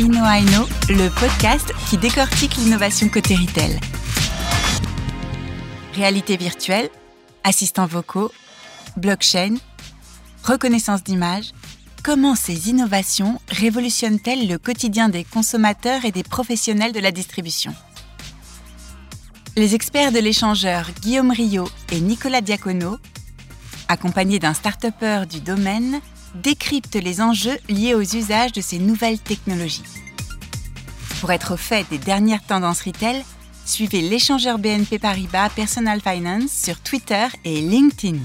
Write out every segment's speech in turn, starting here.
InnoAino, le podcast qui décortique l'innovation côté retail. Réalité virtuelle, assistants vocaux, blockchain, reconnaissance d'image, comment ces innovations révolutionnent-elles le quotidien des consommateurs et des professionnels de la distribution? Les experts de l'échangeur Guillaume Rio et Nicolas Diacono, accompagnés d'un start du domaine, décrypte les enjeux liés aux usages de ces nouvelles technologies. Pour être au fait des dernières tendances retail, suivez l'échangeur BNP Paribas Personal Finance sur Twitter et LinkedIn.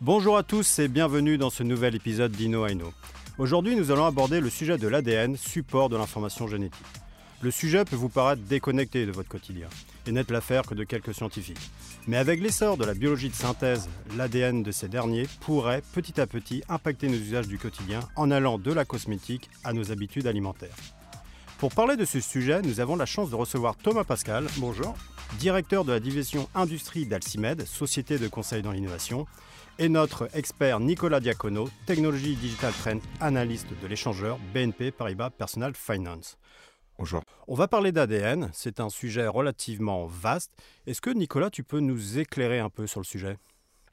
Bonjour à tous et bienvenue dans ce nouvel épisode d'Inno Aujourd'hui, nous allons aborder le sujet de l'ADN, support de l'information génétique. Le sujet peut vous paraître déconnecté de votre quotidien et n'être l'affaire que de quelques scientifiques. Mais avec l'essor de la biologie de synthèse, l'ADN de ces derniers pourrait petit à petit impacter nos usages du quotidien en allant de la cosmétique à nos habitudes alimentaires. Pour parler de ce sujet, nous avons la chance de recevoir Thomas Pascal, bonjour, directeur de la division industrie d'Alcimed, société de conseil dans l'innovation, et notre expert Nicolas Diacono, technologie digital trend, analyste de l'échangeur BNP Paribas Personal Finance. Bonjour. On va parler d'ADN, c'est un sujet relativement vaste. Est-ce que Nicolas, tu peux nous éclairer un peu sur le sujet?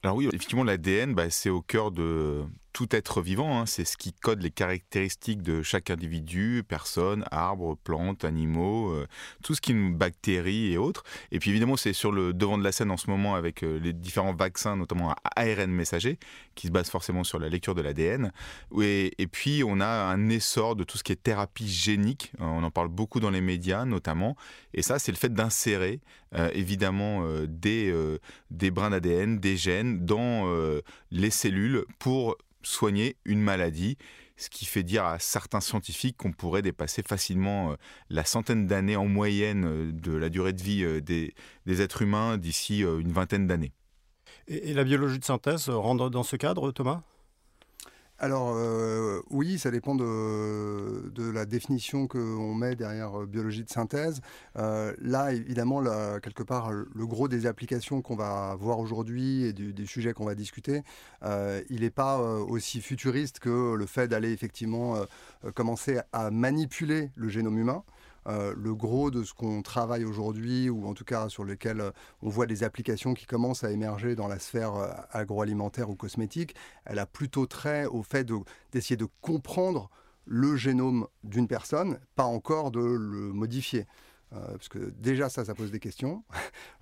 Alors oui, effectivement, l'ADN, bah, c'est au cœur de tout être vivant. Hein. C'est ce qui code les caractéristiques de chaque individu, personne, arbre, plante, animaux, euh, tout ce qui nous bactéries et autres. Et puis évidemment, c'est sur le devant de la scène en ce moment avec euh, les différents vaccins, notamment à ARN messager, qui se basent forcément sur la lecture de l'ADN. Et, et, puis, on a un essor de tout ce qui est thérapie génique. Euh, on en parle beaucoup dans les médias, notamment. Et ça, c'est le fait d'insérer évidemment des brins d'ADN, des gènes dans les cellules pour soigner une maladie, ce qui fait dire à certains scientifiques qu'on pourrait dépasser facilement euh, la centaine d'années en moyenne euh, de la durée de vie euh, des, êtres humains d'ici une vingtaine d'années. Et, la biologie de synthèse rentre dans ce cadre, Thomas? Alors euh, oui, ça dépend de, la définition qu'on met derrière euh, biologie de synthèse. Euh, là, évidemment, quelque part, le gros des applications qu'on va voir aujourd'hui et des sujets qu'on va discuter, il n'est pas aussi futuriste que le fait d'aller effectivement commencer à manipuler le génome humain. Euh, le gros de ce qu'on travaille aujourd'hui, ou en tout cas sur lequel euh, on voit des applications qui commencent à émerger dans la sphère euh, agroalimentaire ou cosmétique, elle a plutôt trait au fait d'essayer de, comprendre le génome d'une personne, pas encore de le modifier. parce que déjà ça, ça pose des questions.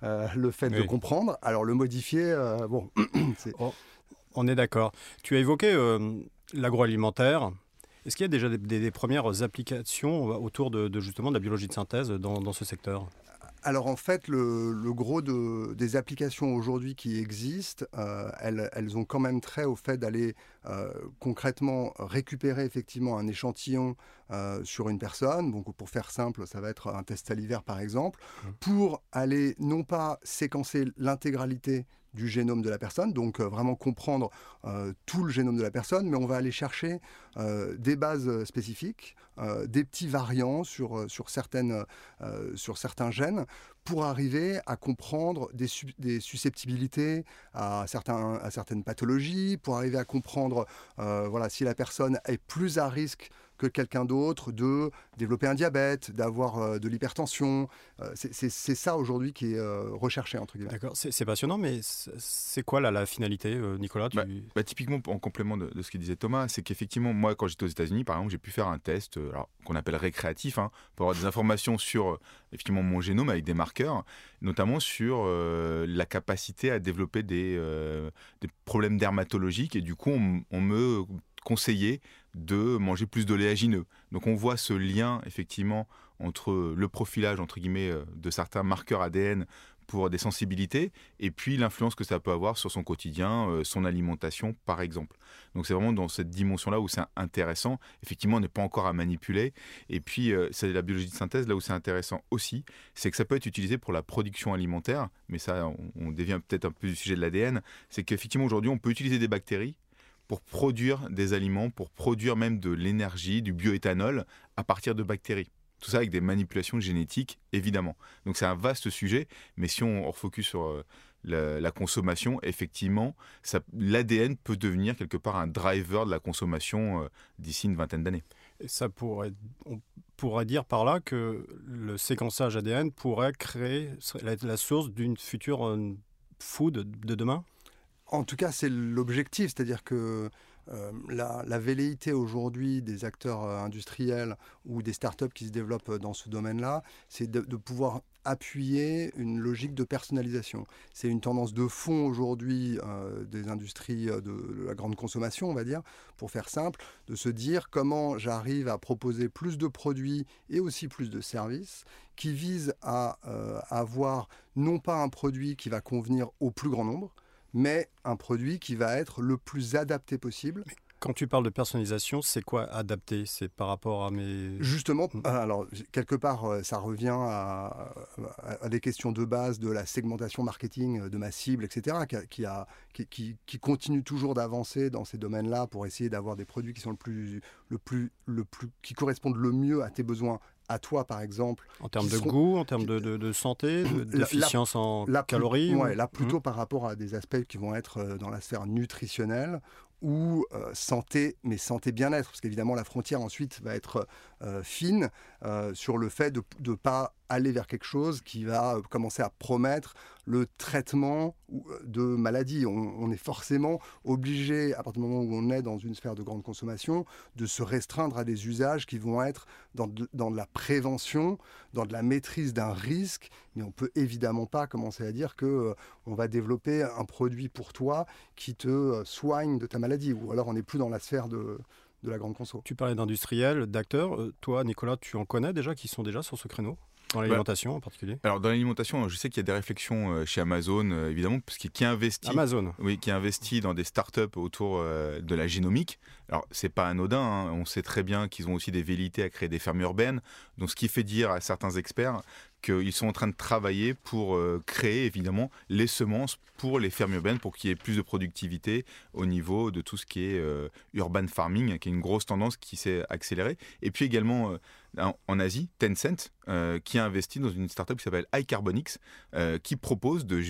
le fait de comprendre, alors le modifier, bon, oh, on est d'accord. Tu as évoqué l'agroalimentaire. Est-ce qu'il y a déjà des, premières applications autour de, justement de la biologie de synthèse dans, ce secteur? Alors en fait, le, gros des applications aujourd'hui qui existent, euh, elles, ont quand même trait au fait d'aller euh, concrètement récupérer effectivement un échantillon euh, sur une personne. Donc pour faire simple, ça va être un test salivaire par exemple, mmh. pour aller non pas séquencer l'intégralité du génome de la personne, donc vraiment comprendre tout le génome de la personne, mais on va aller chercher des bases spécifiques, des petits variants sur, sur, certaines, sur certains gènes, pour arriver à comprendre des, des susceptibilités à, certains, à certaines pathologies, pour arriver à comprendre voilà, si la personne est plus à risque que quelqu'un d'autre de développer un diabète, d'avoir euh, de l'hypertension. Euh, c'est ça aujourd'hui qui est euh, recherché, entre guillemets. D'accord, c'est passionnant, mais c'est quoi là, la finalité, Nicolas bah, bah, Typiquement, en complément de, ce que disait Thomas, c'est qu'effectivement, moi, quand j'étais aux États-Unis, par exemple, j'ai pu faire un test qu'on appelle récréatif, hein, pour avoir des informations sur effectivement mon génome avec des marqueurs, notamment sur la capacité à développer des, des problèmes dermatologiques. Et du coup, on, on me conseillait de manger plus d'oléagineux. Donc on voit ce lien effectivement entre le profilage entre guillemets euh, de certains marqueurs ADN pour des sensibilités et puis l'influence que ça peut avoir sur son quotidien, euh, son alimentation par exemple. Donc c'est vraiment dans cette dimension-là où c'est intéressant. Effectivement, on n'est pas encore à manipuler. Et puis euh, c'est la biologie de synthèse là où c'est intéressant aussi, c'est que ça peut être utilisé pour la production alimentaire, mais ça on, on dévient peut-être un peu du sujet de l'ADN, c'est qu'effectivement aujourd'hui on peut utiliser des bactéries pour produire des aliments, pour produire même de l'énergie, du bioéthanol à partir de bactéries. Tout ça avec des manipulations génétiques, évidemment. Donc c'est un vaste sujet, mais si on refocus sur euh, la, consommation, effectivement, l'ADN peut devenir quelque part un driver de la consommation d'ici une vingtaine d'années. Ça pourrait, on pourrait dire par là que le séquençage ADN pourrait créer la, la source d'une future food de demain? En tout cas, c'est l'objectif, c'est-à-dire que euh, la, velléité aujourd'hui des acteurs euh, industriels ou des startups qui se développent euh, dans ce domaine-là, c'est de, pouvoir appuyer une logique de personnalisation. C'est une tendance de fond aujourd'hui des industries de, la grande consommation, on va dire, pour faire simple, de se dire comment j'arrive à proposer plus de produits et aussi plus de services qui visent à avoir non pas un produit qui va convenir au plus grand nombre, mais un produit qui va être le plus adapté possible. Quand tu parles de personnalisation, c'est quoi adapté C'est par rapport à mes... Justement, mm. alors quelque part, euh, ça revient à, des questions de base de la segmentation marketing euh, de ma cible, etc., qui, a, qui, qui, continue toujours d'avancer dans ces domaines-là pour essayer d'avoir des produits qui sont le plus, le plus, le plus, qui correspondent le mieux à tes besoins à toi, par exemple. En termes de goût, en termes de, de, santé, d'efficience en calories Ouais, là, plutôt mmh. par rapport à des aspects qui vont être euh, dans la sphère nutritionnelle ou euh, santé, mais santé bien-être, parce qu'évidemment la frontière ensuite va être euh, fine sur le fait de ne pas aller vers quelque chose qui va commencer à promettre le traitement de maladies. On, est forcément obligé, à partir du moment où on est dans une sphère de grande consommation, de se restreindre à des usages qui vont être dans dans de la prévention, dans de la maîtrise d'un risque, mais on peut évidemment pas commencer à dire que euh, on va développer un produit pour toi qui te euh, soigne de ta maladie, ou alors on n'est plus dans la sphère de, de la grande conso. Tu parlais d'industriels, d'acteurs. Euh, toi, Nicolas, tu en connais déjà qui sont déjà sur ce créneau dans bah, l'alimentation en particulier? Alors dans l'alimentation, je sais qu'il y a des réflexions euh, chez Amazon, euh, évidemment, parce qui, qui investit. Amazon. Oui, qui investit dans des startups autour de la génomique. Alors c'est pas anodin. Hein. On sait très bien qu'ils ont aussi des velléités à créer des fermes urbaines. Donc ce qui fait dire à certains experts qu'ils sont en train de travailler pour créer évidemment les semences pour les fermes urbaines, pour qu'il y ait plus de productivité au niveau de tout ce qui est urban farming, qui est une grosse tendance qui s'est accélérée. Et puis également en Asie, Tencent, euh, qui a investi dans une startup qui s'appelle iCarbonix, euh, qui propose de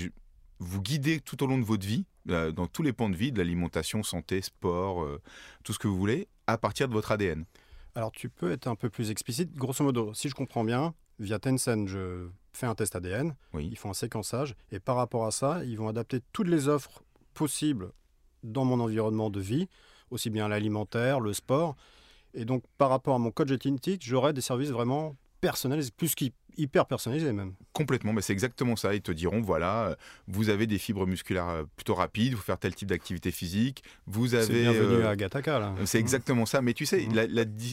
vous guider tout au long de votre vie, euh, dans tous les points de vie, de l'alimentation, santé, sport, tout ce que vous voulez, à partir de votre ADN. Alors tu peux être un peu plus explicite. Grosso modo, si je comprends bien, via Tencent, je fais un test ADN, ils font un séquençage, et par rapport à ça, ils vont adapter toutes les offres possibles dans mon environnement de vie, aussi bien l'alimentaire, le sport, et donc, par rapport à mon code génétique, j'aurais des services vraiment personnalisés, plus qu'hyper personnalisés même. Complètement, mais c'est exactement ça. Ils te diront voilà, euh, vous avez des fibres musculaires euh, plutôt rapides, vous faire tel type d'activité physique, vous avez. C'est bienvenu euh, à Gataka là. C'est exactement ça. Mais tu sais, mmh.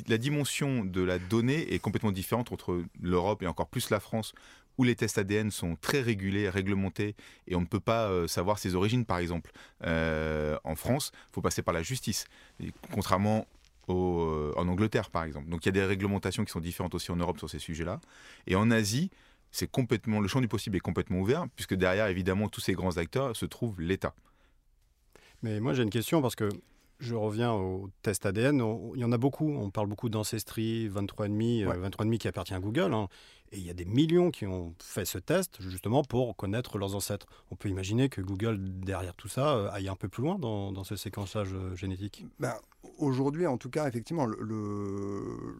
la, dimension de la donnée est complètement différente entre l'Europe et encore plus la France, où les tests ADN sont très régulés, réglementés, et on ne peut pas savoir ses origines, par exemple. en France, il faut passer par la justice. contrairement euh, en Angleterre, par exemple. Donc il y a des réglementations qui sont différentes aussi en Europe sur ces sujets-là. Et en Asie, c'est complètement le champ du possible est complètement ouvert, puisque derrière, évidemment, tous ces grands acteurs se trouve l'État. Mais moi, j'ai une question parce que je reviens au test ADN. il y en a beaucoup. On parle beaucoup d'ancestry, 23,5, 23,5 qui appartient à Google. Hein. Et il y a des millions qui ont fait ce test justement pour connaître leurs ancêtres. On peut imaginer que Google, derrière tout ça, euh, aille un peu plus loin dans, ce séquençage euh, génétique. Ben, Aujourd'hui, en tout cas, effectivement, le,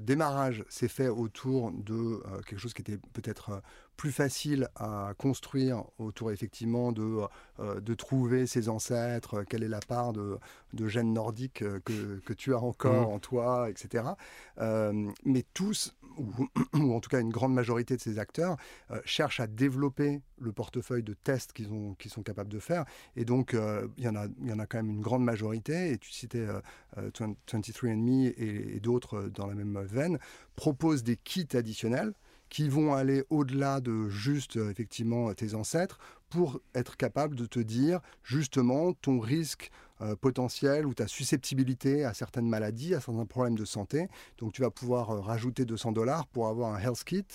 le démarrage s'est fait autour de euh, quelque chose qui était peut-être plus facile à construire autour effectivement de, euh, de trouver ses ancêtres, quelle est la part de, de gènes nordiques euh, que, que, tu as encore mmh. en toi, etc. Euh, mais tous, ou, en tout cas une grande majorité de ces acteurs, cherchent à développer le portefeuille de tests qu'ils qu'ils sont capables de faire. Et donc, il y, en a, y en a quand même une grande majorité, et tu citais 23andMe et, et d'autres dans la même veine, proposent des kits additionnels qui vont aller au-delà de juste euh, effectivement tes ancêtres pour être capable de te dire justement ton risque euh, potentiel ou ta susceptibilité à certaines maladies, à certains problèmes de santé. Donc tu vas pouvoir euh, rajouter 200 dollars pour avoir un health kit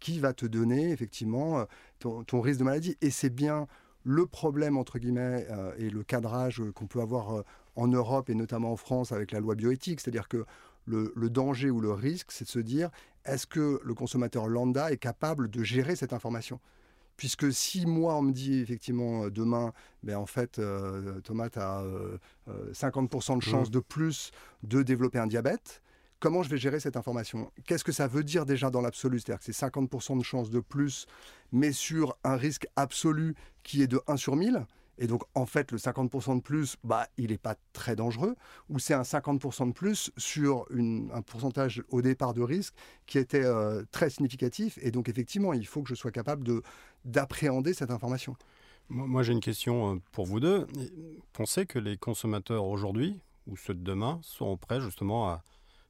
qui va te donner effectivement ton, risque de maladie. Et c'est bien le problème, entre guillemets, et le cadrage qu'on peut avoir en Europe et notamment en France avec la loi bioéthique. C'est-à-dire que le, danger ou le risque, c'est de se dire est-ce que le consommateur lambda est capable de gérer cette information? Puisque si moi on me dit effectivement demain, ben en fait Thomas a 50% de chance mmh. de plus de développer un diabète, comment je vais gérer cette information? Qu'est-ce que ça veut dire déjà dans l'absolu? C'est-à-dire que c'est 50% de chance de plus, mais sur un risque absolu qui est de 1 sur 1000. Et donc, en fait, le 50% de plus, bah, il n'est pas très dangereux. Ou c'est un 50% de plus sur un pourcentage au départ de risque qui était euh, très significatif. Et donc, effectivement, il faut que je sois capable d'appréhender cette information. Moi, j'ai une question euh, pour vous deux. Pensez que les consommateurs aujourd'hui, ou ceux de demain, seront prêts justement à,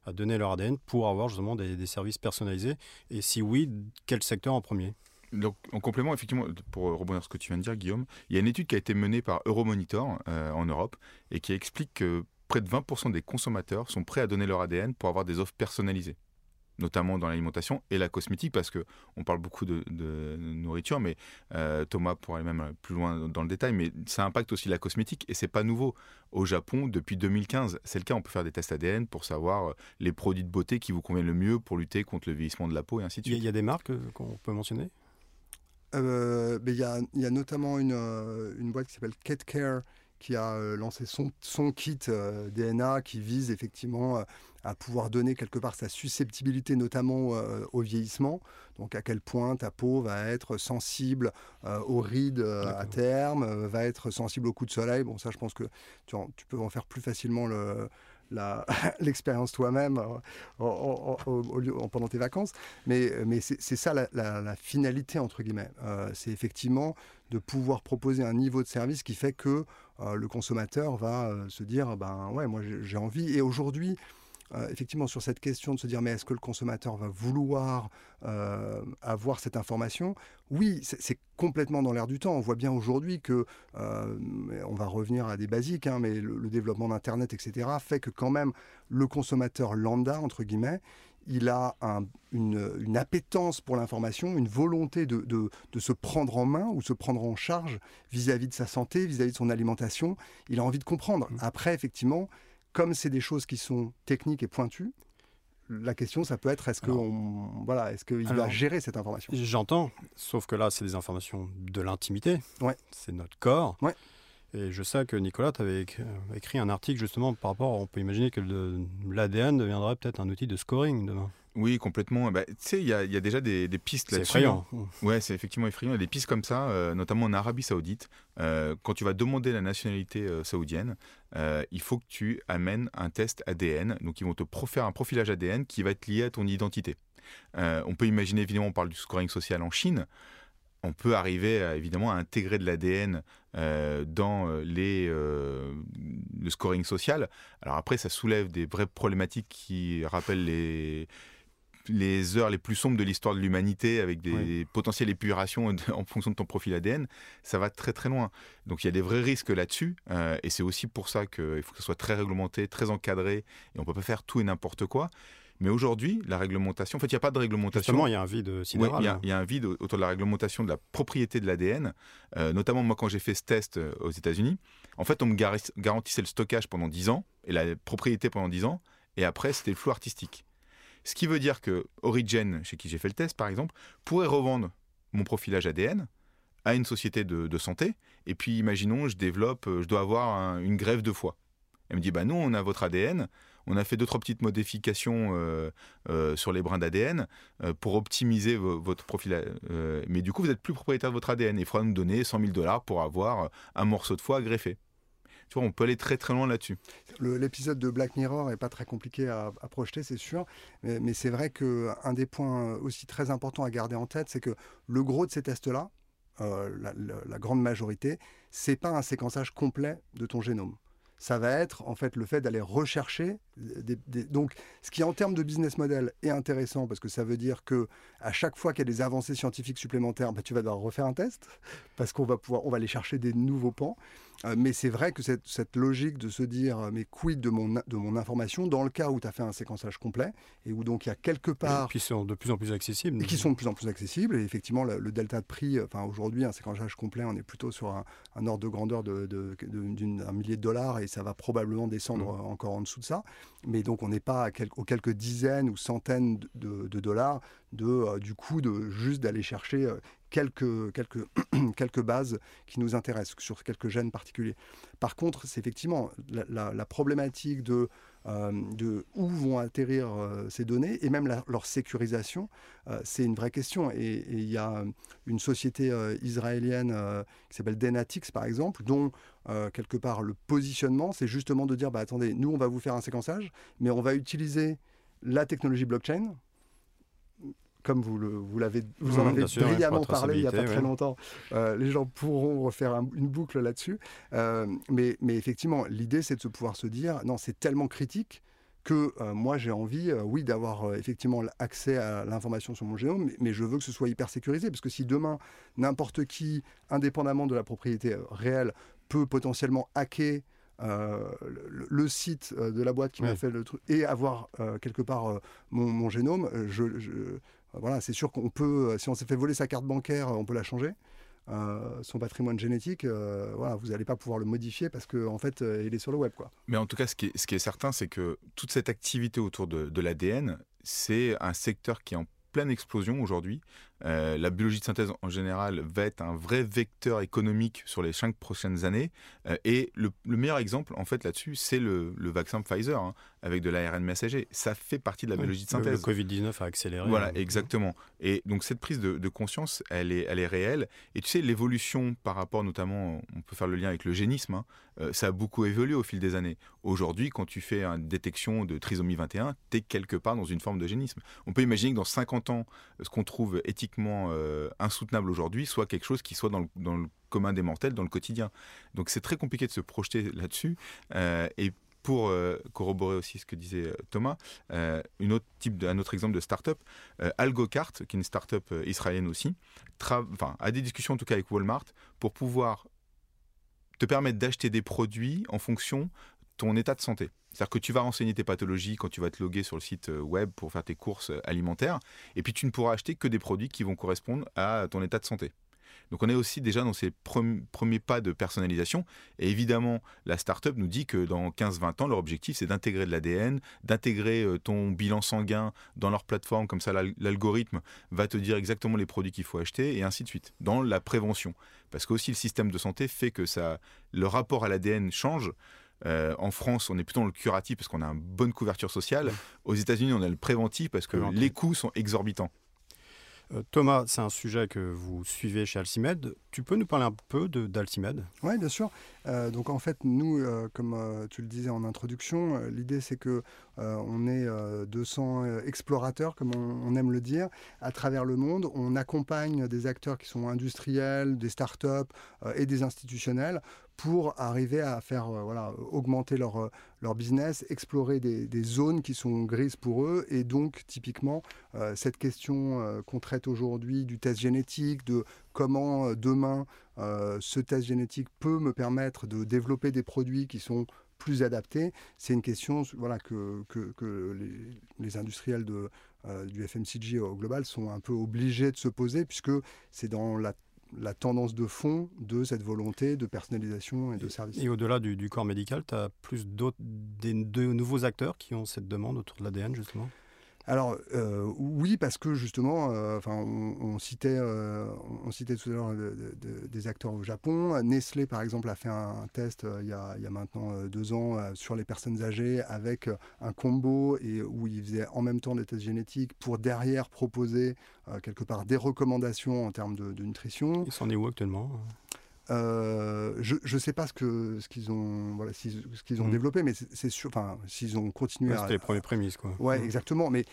à donner leur ADN pour avoir justement des, services personnalisés? Et si oui, quel secteur en premier? Donc, en complément, effectivement, pour rebondir sur ce que tu viens de dire, Guillaume, il y a une étude qui a été menée par Euromonitor euh, en Europe et qui explique que près de 20% des consommateurs sont prêts à donner leur ADN pour avoir des offres personnalisées notamment dans l'alimentation et la cosmétique, parce que on parle beaucoup de, nourriture, mais euh, Thomas pourrait même plus loin dans le détail, mais ça impacte aussi la cosmétique et c'est pas nouveau. Au Japon, depuis 2015, c'est le cas, on peut faire des tests ADN pour savoir euh, les produits de beauté qui vous conviennent le mieux pour lutter contre le vieillissement de la peau et ainsi de suite. Il y, a des marques qu'on peut mentionner? Il y, a, y, a notamment une, une boîte qui s'appelle Cat Care qui a lancé son, son kit DNA qui vise effectivement à pouvoir donner quelque part sa susceptibilité, notamment euh, au vieillissement. Donc à quel point ta peau va être sensible euh, aux rides euh, à terme, va être sensible aux coups de soleil. Bon, ça, je pense que tu, tu peux en faire plus facilement le, l'expérience toi-même pendant tes vacances. Mais, mais c'est ça la, finalité, entre guillemets. c'est effectivement de pouvoir proposer un niveau de service qui fait que le consommateur va se dire, ben ouais, moi j'ai envie. Et aujourd'hui, euh, effectivement sur cette question de se dire mais est-ce que le consommateur va vouloir euh, avoir cette information? Oui, c'est complètement dans l'air du temps. On voit bien aujourd'hui que, euh, on va revenir à des basiques, hein, mais le, développement d'Internet, etc., fait que quand même le consommateur lambda, entre guillemets, il a une, appétence pour l'information, une volonté de, de, se prendre en main ou se prendre en charge vis-à-vis -vis de sa santé, vis-à-vis -vis de son alimentation. Il a envie de comprendre. Mmh. Après, effectivement, comme c'est des choses qui sont techniques et pointues, la question, ça peut être est-ce qu'il voilà, est qu'il va gérer cette information? J'entends, sauf que là, c'est des informations de l'intimité. Ouais. C'est notre corps. Ouais. Et je sais que Nicolas, tu avais écrit un article justement par rapport, on peut imaginer que l'ADN deviendrait peut-être un outil de scoring demain. Oui, complètement. Bah, tu sais, il y, a déjà des, pistes là-dessus. C'est effrayant. Hein. Ouais, c'est effectivement effrayant. Il y a des pistes comme ça, euh, notamment en Arabie Saoudite. Euh, quand tu vas demander la nationalité euh, saoudienne, il faut que tu amènes un test ADN. Donc, ils vont te faire un profilage ADN qui va être lié à ton identité. on peut imaginer, évidemment, on parle du scoring social en Chine on peut arriver évidemment à intégrer de l'ADN dans les, le scoring social. Alors après, ça soulève des vraies problématiques qui rappellent les, les heures les plus sombres de l'histoire de l'humanité avec des potentielles épurations en fonction de ton profil ADN, ça va très très loin. Donc il y a des vrais risques là-dessus euh, et c'est aussi pour ça qu'il faut que ce soit très réglementé, très encadré et on peut pas faire tout et n'importe quoi. Mais aujourd'hui, la réglementation, en fait, il n'y a pas de réglementation. Justement, il y a un vide sidéral. il y, a un vide autour de la réglementation de la propriété de l'ADN. Euh, notamment, moi, quand j'ai fait ce test euh, aux États-Unis, en fait, on me garantissait le stockage pendant 10 ans et la propriété pendant 10 ans. Et après, c'était le flou artistique. Ce qui veut dire que Origen, chez qui j'ai fait le test par exemple, pourrait revendre mon profilage ADN à une société de, santé. Et puis imaginons, je développe, euh, je dois avoir une grève de foie. Elle me dit, bah nous, on a votre ADN, on a fait deux, trois petites modifications euh, euh, sur les brins d'ADN pour optimiser votre profil. mais du coup, vous n'êtes plus propriétaire de votre ADN. Il faudra nous donner 100 000 dollars pour avoir un morceau de foie greffé on peut aller très très loin là-dessus. L'épisode de Black Mirror est pas très compliqué à, projeter, c'est sûr, mais, c'est vrai qu'un des points aussi très importants à garder en tête, c'est que le gros de ces tests-là, euh, la, grande majorité, c'est pas un séquençage complet de ton génome. Ça va être en fait le fait d'aller rechercher donc ce qui en termes de business model est intéressant parce que ça veut dire que à chaque fois qu'il y a des avancées scientifiques supplémentaires bah, tu vas devoir refaire un test parce qu'on va pouvoir on va aller chercher des nouveaux pans mais c'est vrai que cette, cette, logique de se dire euh, mais quid de mon, de mon information dans le cas où tu as fait un séquençage complet et où donc il y a quelque part. Qui sont de plus en plus accessibles. Et qui sont de plus en plus accessibles. Et effectivement, le, delta de prix, euh, enfin aujourd'hui, un séquençage complet, on est plutôt sur un, ordre de grandeur d'un de, de, millier de dollars et ça va probablement descendre mmh. encore en dessous de ça. Mais donc on n'est pas à aux quelques dizaines ou centaines de, dollars de, du coup de juste d'aller chercher quelques, quelques, quelques bases qui nous intéressent sur quelques gènes particuliers. Par contre, c'est effectivement la, problématique de, euh, de où vont atterrir euh, ces données et même leur sécurisation, euh, c'est une vraie question. Et il y a une société israélienne qui s'appelle Denatix, par exemple, dont quelque part le positionnement, c'est justement de dire, bah, attendez, nous, on va vous faire un séquençage, mais on va utiliser la technologie blockchain comme vous, le, vous, l'avez, vous en mmh, avez brillamment parlé il n'y a pas très longtemps, euh, les gens pourront refaire une boucle là-dessus. Euh, mais, mais, effectivement, l'idée, c'est de se pouvoir se dire, non, c'est tellement critique que euh, moi, j'ai envie, oui, d'avoir effectivement accès à l'information sur mon génome, mais, je veux que ce soit hyper sécurisé, parce que si demain, n'importe qui, indépendamment de la propriété réelle, peut potentiellement hacker le, site de la boîte qui m'a fait le truc et avoir quelque part mon, génome, je, voilà, c'est sûr qu'on peut, euh, si on s'est fait voler sa carte bancaire, on peut la changer. Euh, son patrimoine génétique, euh, voilà, vous n'allez pas pouvoir le modifier parce qu'en en fait, il est sur le web. Quoi. Mais en tout cas, ce qui est, certain, c'est que toute cette activité autour de l'ADN, c'est un secteur qui est en pleine explosion aujourd'hui. La biologie de synthèse en général va être un vrai vecteur économique sur les cinq prochaines années. et le, meilleur exemple, en fait, là-dessus, c'est le, vaccin Pfizer. Hein avec de l'ARN messager. Ça fait partie de la biologie de synthèse. Le, Covid-19 a accéléré. Voilà, hein. exactement. Et donc cette prise de, conscience, elle est, elle est réelle. Et tu sais, l'évolution par rapport notamment, on peut faire le lien avec le génisme, hein, euh, ça a beaucoup évolué au fil des années. Aujourd'hui, quand tu fais une détection de trisomie 21, tu es quelque part dans une forme de génisme. On peut imaginer que dans 50 ans, ce qu'on trouve éthiquement euh, insoutenable aujourd'hui soit quelque chose qui soit dans le, commun des mortels, dans le quotidien. Donc c'est très compliqué de se projeter là-dessus. Euh, et pour corroborer aussi ce que disait Thomas, un autre exemple de start-up, AlgoCart, qui est une start-up israélienne aussi, a des discussions en tout cas avec Walmart pour pouvoir te permettre d'acheter des produits en fonction de ton état de santé. C'est-à-dire que tu vas renseigner tes pathologies quand tu vas te loguer sur le site web pour faire tes courses alimentaires, et puis tu ne pourras acheter que des produits qui vont correspondre à ton état de santé. Donc on est aussi déjà dans ces premiers pas de personnalisation. Et évidemment, la startup nous dit que dans 15-20 ans, leur objectif, c'est d'intégrer de l'ADN, d'intégrer euh, ton bilan sanguin dans leur plateforme. Comme ça, l'algorithme va te dire exactement les produits qu'il faut acheter et ainsi de suite, dans la prévention. Parce que aussi le système de santé fait que ça, le rapport à l'ADN change. Euh, en France, on est plutôt dans le curatif parce qu'on a une bonne couverture sociale. Aux États-Unis, on a le préventif parce que les coûts sont exorbitants. Euh, Thomas, c'est un sujet que vous suivez chez Alcimed. Tu peux nous parler un peu d'Alcimed Oui, bien sûr. Euh, donc en fait, nous, euh, comme tu le disais en introduction, l'idée c'est que on est 200 explorateurs, comme on, aime le dire, à travers le monde. On accompagne des acteurs qui sont industriels, des startups et des institutionnels pour arriver à faire voilà, augmenter leur, leur business, explorer des, des, zones qui sont grises pour eux. Et donc, typiquement, cette question qu'on traite aujourd'hui du test génétique, de comment euh, demain euh, ce test génétique peut me permettre de développer des produits qui sont plus adaptés, c'est une question voilà, que, que, les, industriels de, euh, du FMCG au global sont un peu obligés de se poser, puisque c'est dans la la tendance de fond de cette volonté de personnalisation et de service. Et au-delà du, corps médical, tu as plus d'autres, des, de nouveaux acteurs qui ont cette demande autour de l'ADN, justement? Alors euh, oui, parce que justement, euh, enfin, on, citait, euh, on citait tout à l'heure des acteurs au Japon. Nestlé, par exemple, a fait un, test il y, a, maintenant deux ans sur les personnes âgées avec un combo et où il faisait en même temps des tests génétiques pour derrière proposer quelque part des recommandations en termes de, nutrition. Ils s'en est où actuellement? Euh, je ne sais pas ce qu'ils ce qu'ils ont, voilà, ce qu'ils ont mmh. développé, mais c'est sûr, enfin, s'ils ont continué à. C'était les premières prémices, quoi. Ouais, mmh. exactement. Mais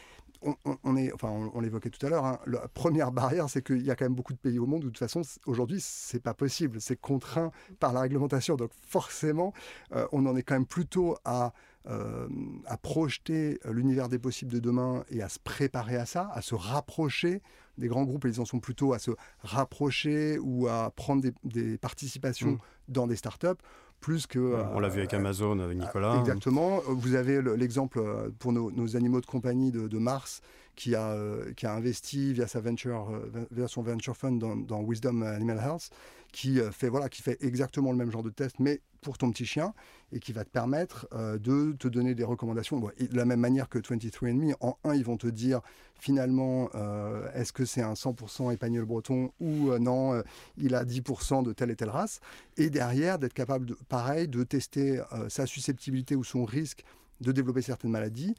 on, est, enfin, on, l'évoquait tout à l'heure. Hein, la première barrière, c'est qu'il y a quand même beaucoup de pays au monde où de toute façon, aujourd'hui, c'est pas possible. C'est contraint par la réglementation. Donc forcément, euh, on en est quand même plutôt à euh, à projeter l'univers des possibles de demain et à se préparer à ça, à se rapprocher des grands groupes, et ils en sont plutôt à se rapprocher ou à prendre des, participations mm. dans des startups plus que. on l'a vu avec euh, Amazon, avec Nicolas. Exactement. Vous avez l'exemple pour nos, animaux de compagnie de, Mars qui a, qui a investi via, sa venture, via son venture fund dans, dans Wisdom Animal Health, qui fait, voilà, qui fait exactement le même genre de test, mais pour ton petit chien et qui va te permettre euh, de te donner des recommandations. de la même manière que 23andMe, en un, ils vont te dire finalement, euh, est-ce que c'est un 100% épagnol breton ou euh, non, il a 10% de telle et telle race. Et derrière, d'être capable, pareil, de tester sa susceptibilité ou son risque de développer certaines maladies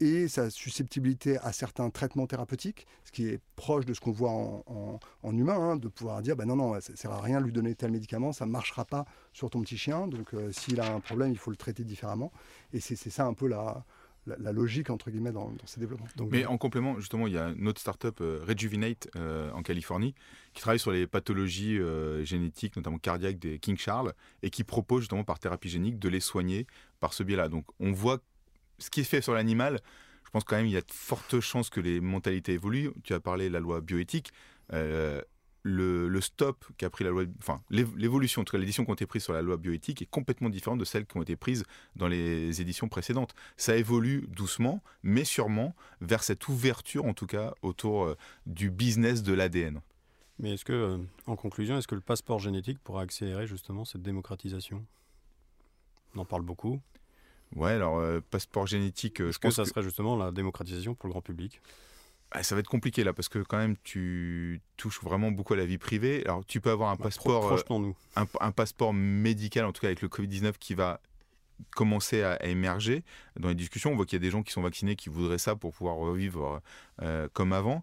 et sa susceptibilité à certains traitements thérapeutiques, ce qui est proche de ce qu'on voit en, humain, hein, de pouvoir dire ben non, non, ça ne sert à rien de lui donner tel médicament, ça ne marchera pas sur ton petit chien, donc euh, s'il a un problème, il faut le traiter différemment. Et c'est ça un peu la, la, logique, entre guillemets, dans, ces développements. Mais en complément, justement, il y a une autre startup, euh, Rejuvenate, euh, en Californie, qui travaille sur les pathologies génétiques, notamment cardiaques des King Charles, et qui propose justement par thérapie génique de les soigner par ce biais-là. Donc on voit ce qui est fait sur l'animal, je pense quand même qu'il y a de fortes chances que les mentalités évoluent. Tu as parlé de la loi bioéthique. Euh, le, stop qu'a pris la loi, enfin l'évolution, en tout cas l'édition qui a été prise sur la loi bioéthique est complètement différente de celle qui ont été prises dans les éditions précédentes. Ça évolue doucement, mais sûrement vers cette ouverture, en tout cas, autour euh, du business de l'ADN. Mais est-ce que, euh, en conclusion, est-ce que le passeport génétique pourra accélérer justement cette démocratisation? On en parle beaucoup. Ouais, alors euh, passeport génétique. Euh, je pense que ça serait justement la démocratisation pour le grand public. Ah, ça va être compliqué là parce que quand même tu touches vraiment beaucoup à la vie privée. Alors tu peux avoir un bah, passeport, euh, un, un, passeport médical en tout cas avec le Covid 19 qui va commencer à, émerger dans les discussions. On voit qu'il y a des gens qui sont vaccinés qui voudraient ça pour pouvoir revivre comme avant.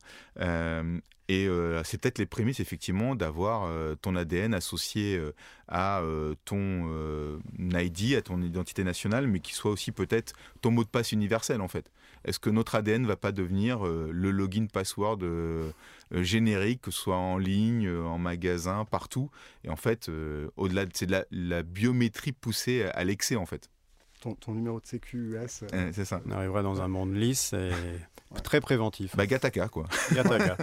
Et euh, c'est peut-être les prémices, effectivement, d'avoir euh, ton ADN associé euh, à ton ID, à ton identité nationale, mais qui soit aussi peut-être ton mot de passe universel, en fait. Est-ce que notre ADN ne va pas devenir le login password générique, que ce soit en ligne, en magasin, partout? Et en fait, au-delà, c'est de la, biométrie poussée à l'excès, en fait. Ton, numéro de sécu US. c'est ça. On arriverait dans un monde lisse et très préventif. Bah, Gataka, quoi. Gataka.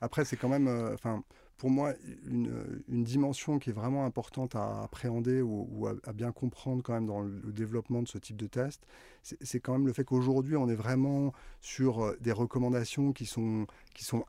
Après, c'est quand même, euh, enfin, pour moi, une, dimension qui est vraiment importante à appréhender ou, à, bien comprendre quand même dans le, développement de ce type de test, c'est quand même le fait qu'aujourd'hui, on est vraiment sur euh, des recommandations qui sont, qui sont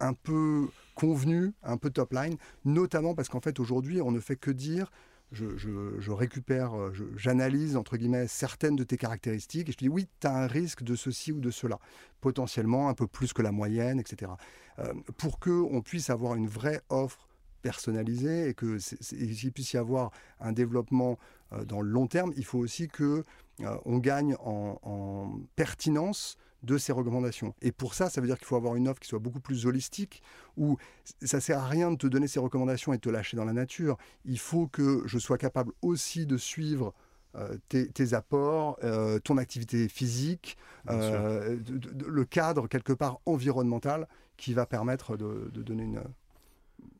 un, peu convenues, un peu top line, notamment parce qu'en fait, aujourd'hui, on ne fait que dire je, récupère, euh, j'analyse entre guillemets certaines de tes caractéristiques et je dis oui, tu as un risque de ceci ou de cela, potentiellement un peu plus que la moyenne, etc. Euh, pour qu'on puisse avoir une vraie offre personnalisée et qu'il puisse y avoir un développement euh, dans le long terme, il faut aussi que on gagne en pertinence de ces recommandations. Et pour ça, ça veut dire qu'il faut avoir une offre qui soit beaucoup plus holistique, où ça sert à rien de te donner ces recommandations et de te lâcher dans la nature. Il faut que je sois capable aussi de suivre euh, tes, apports, euh, ton activité physique, euh, le cadre quelque part environnemental qui va permettre de, donner une,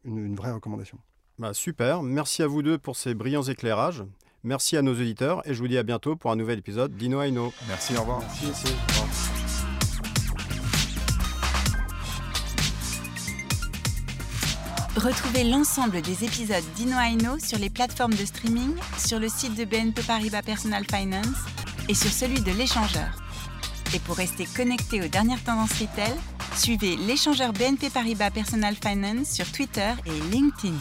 une, vraie recommandation. Bah super, merci à vous deux pour ces brillants éclairages. Merci à nos auditeurs et je vous dis à bientôt pour un nouvel épisode d'Ino Aino. Merci, au revoir. Merci, Au revoir. Retrouvez l'ensemble des épisodes d'Ino sur les plateformes de streaming, sur le site de BNP Paribas Personal Finance et sur celui de l'échangeur. Et pour rester connecté aux dernières tendances retail, suivez l'échangeur BNP Paribas Personal Finance sur Twitter et LinkedIn.